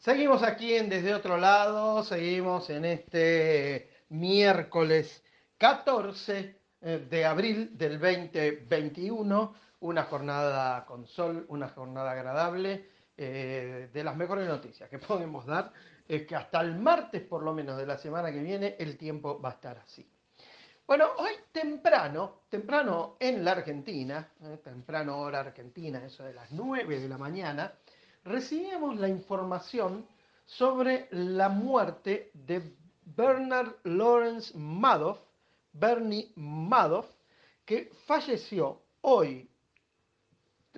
Seguimos aquí en Desde Otro Lado, seguimos en este miércoles 14 eh, de abril del 2021, una jornada con sol, una jornada agradable. Eh, de las mejores noticias que podemos dar es que hasta el martes por lo menos de la semana que viene el tiempo va a estar así. Bueno, hoy temprano, temprano en la Argentina, eh, temprano hora argentina, eso de las 9 de la mañana, recibimos la información sobre la muerte de Bernard Lawrence Madoff, Bernie Madoff, que falleció hoy,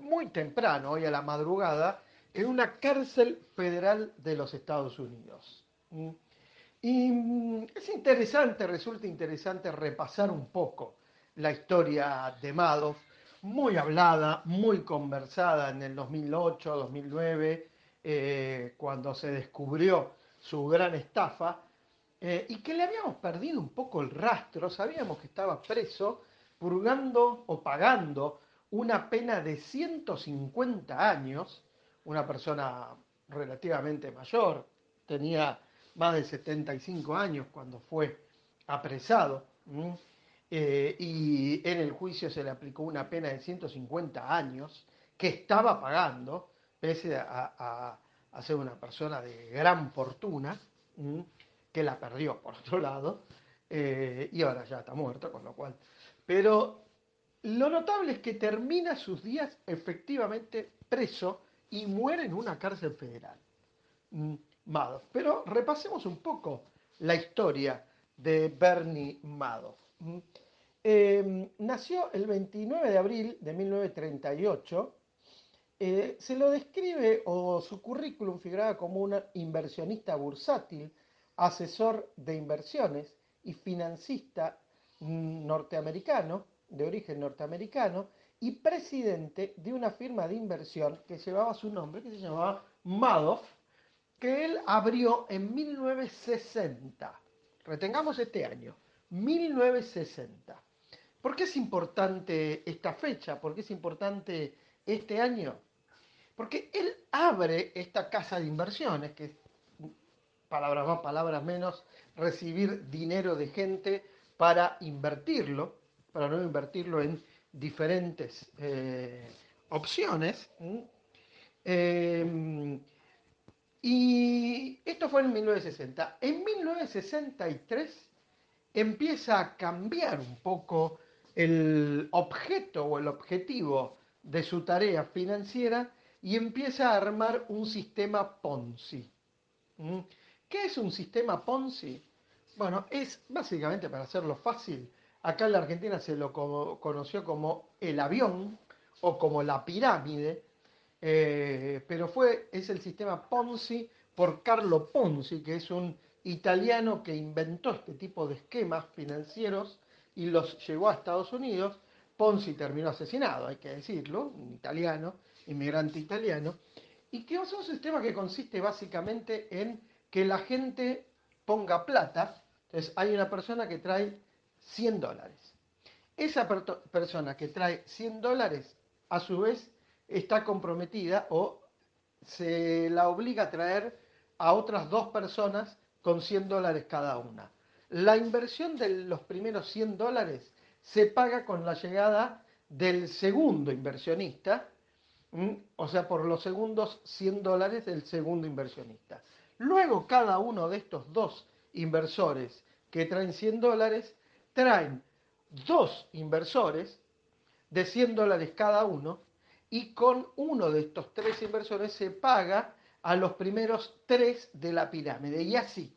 muy temprano, hoy a la madrugada, en una cárcel federal de los Estados Unidos. Mm. Y mm, es interesante, resulta interesante repasar un poco la historia de Madoff, muy hablada, muy conversada en el 2008, 2009, eh, cuando se descubrió su gran estafa, eh, y que le habíamos perdido un poco el rastro, sabíamos que estaba preso, purgando o pagando una pena de 150 años, una persona relativamente mayor, tenía más de 75 años cuando fue apresado. Eh, y en el juicio se le aplicó una pena de 150 años que estaba pagando, pese a, ser una persona de gran fortuna, que la perdió por otro lado, eh, y ahora ya está muerto, con lo cual. Pero lo notable es que termina sus días efectivamente preso y muere en una cárcel federal. Madoff. Pero repasemos un poco la historia de Bernie Madoff. Em, nació el 29 de abril de 1938. Eh, se lo describe o su currículum figuraba como un inversionista bursátil, asesor de inversiones y financista norteamericano, de origen norteamericano, y presidente de una firma de inversión que llevaba su nombre, que se llamaba Madoff, que él abrió en 1960. Retengamos este año, 1960. ¿Por qué es importante esta fecha? ¿Por qué es importante este año? Porque él abre esta casa de inversiones, que es, palabras más, palabras menos, recibir dinero de gente para invertirlo, para no invertirlo en diferentes eh, opciones. Eh, y esto fue en 1960. En 1963 empieza a cambiar un poco el objeto o el objetivo de su tarea financiera y empieza a armar un sistema Ponzi. ¿Mm? ¿Qué es un sistema Ponzi? Bueno, es básicamente, para hacerlo fácil, acá en la Argentina se lo conoció como el avión o como la pirámide, eh, pero fue, es el sistema Ponzi por Carlo Ponzi, que es un italiano que inventó este tipo de esquemas financieros y los llevó a Estados Unidos. Ponzi terminó asesinado, hay que decirlo, un italiano, inmigrante italiano, y que es un sistema que consiste básicamente en que la gente ponga plata. Entonces hay una persona que trae 100 dólares. Esa persona que trae 100 dólares, a su vez, está comprometida o se la obliga a traer a otras dos personas con 100 dólares cada una. La inversión de los primeros 100 dólares se paga con la llegada del segundo inversionista, o sea, por los segundos 100 dólares del segundo inversionista. Luego cada uno de estos dos inversores que traen 100 dólares traen dos inversores de 100 dólares cada uno y con uno de estos tres inversores se paga a los primeros tres de la pirámide y así.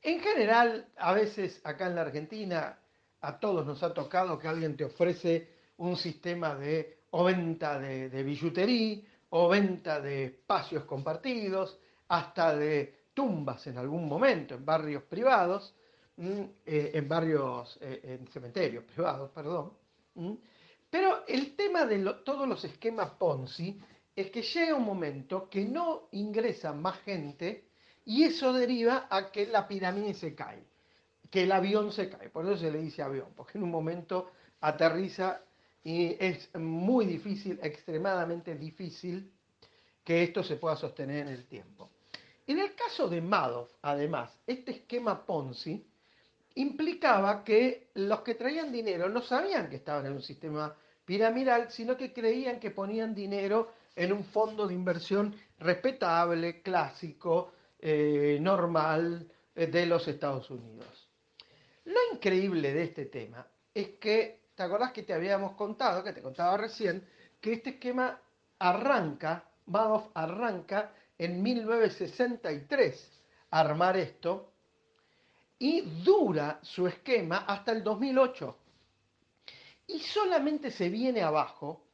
En general, a veces acá en la Argentina, a todos nos ha tocado que alguien te ofrece un sistema de venta de, de billutería o venta de espacios compartidos, hasta de tumbas en algún momento en barrios privados, eh, en barrios, eh, en cementerios privados, perdón. Pero el tema de todos los esquemas Ponzi es que llega un momento que no ingresa más gente y eso deriva a que la pirámide se cae, que el avión se cae. Por eso se le dice avión, porque en un momento aterriza y es muy difícil, extremadamente difícil, que esto se pueda sostener en el tiempo. En el caso de Madoff, además, este esquema Ponzi implicaba que los que traían dinero no sabían que estaban en un sistema piramidal, sino que creían que ponían dinero en un fondo de inversión respetable, clásico, eh, normal eh, de los Estados Unidos. Lo increíble de este tema es que, ¿te acordás que te habíamos contado, que te contaba recién, que este esquema arranca, Madoff arranca en 1963 armar esto y dura su esquema hasta el 2008. Y solamente se viene abajo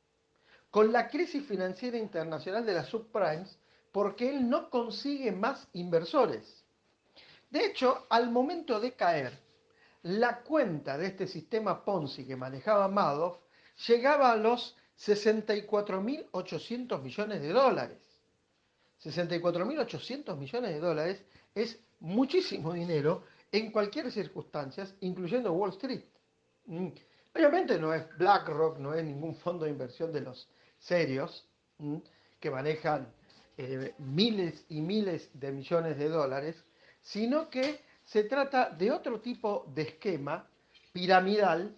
con la crisis financiera internacional de las subprimes porque él no consigue más inversores. De hecho, al momento de caer, la cuenta de este sistema Ponzi que manejaba Madoff llegaba a los 64.800 millones de dólares. 64.800 millones de dólares es muchísimo dinero en cualquier circunstancia, incluyendo Wall Street. Mm. Obviamente no es BlackRock, no es ningún fondo de inversión de los serios que manejan eh, miles y miles de millones de dólares, sino que se trata de otro tipo de esquema piramidal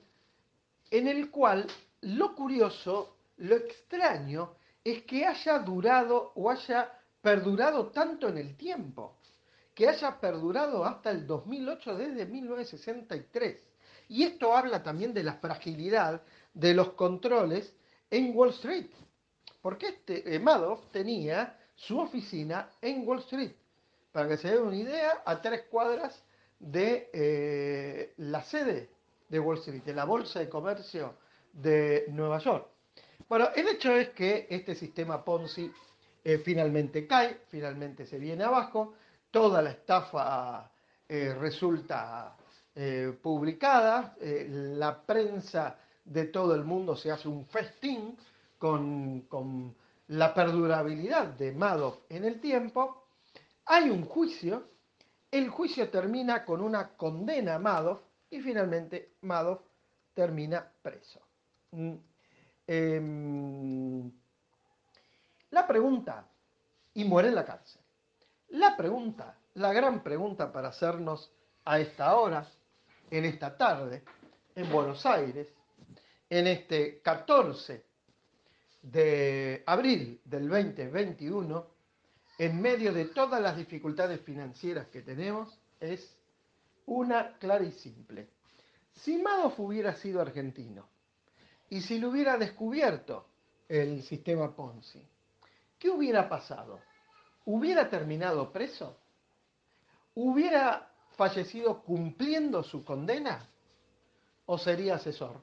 en el cual lo curioso, lo extraño, es que haya durado o haya perdurado tanto en el tiempo que haya perdurado hasta el 2008 desde 1963. Y esto habla también de la fragilidad de los controles en Wall Street, porque este eh, Madoff tenía su oficina en Wall Street, para que se den una idea, a tres cuadras de eh, la sede de Wall Street, de la Bolsa de Comercio de Nueva York. Bueno, el hecho es que este sistema Ponzi eh, finalmente cae, finalmente se viene abajo, toda la estafa resulta publicada, la prensa de todo el mundo se hace un festín con, la perdurabilidad de Madoff en el tiempo, hay un juicio, el juicio termina con una condena a Madoff y finalmente Madoff termina preso. Mm, em, la pregunta, y muere en la cárcel. La pregunta, la gran pregunta para hacernos a esta hora, en esta tarde, en Buenos Aires, en este 14 de abril del 2021, en medio de todas las dificultades financieras que tenemos, es una clara y simple. Si Madoff hubiera sido argentino y si lo hubiera descubierto el sistema Ponzi, ¿qué hubiera pasado? hubiera terminado preso? ¿Hubiera fallecido cumpliendo su condena? ¿O sería asesor?